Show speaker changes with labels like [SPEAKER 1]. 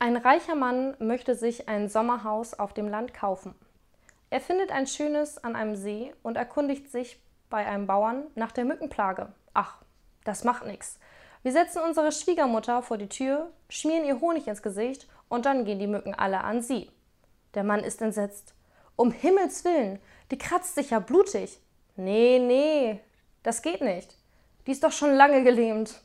[SPEAKER 1] Ein reicher Mann möchte sich ein Sommerhaus auf dem Land kaufen. Er findet ein schönes an einem See und erkundigt sich bei einem Bauern nach der Mückenplage. Ach, das macht nichts. Wir setzen unsere Schwiegermutter vor die Tür, schmieren ihr Honig ins Gesicht und dann gehen die Mücken alle an sie. Der Mann ist entsetzt. Um Himmels willen, die kratzt sich ja blutig. Nee, nee, das geht nicht. Die ist doch schon lange gelähmt.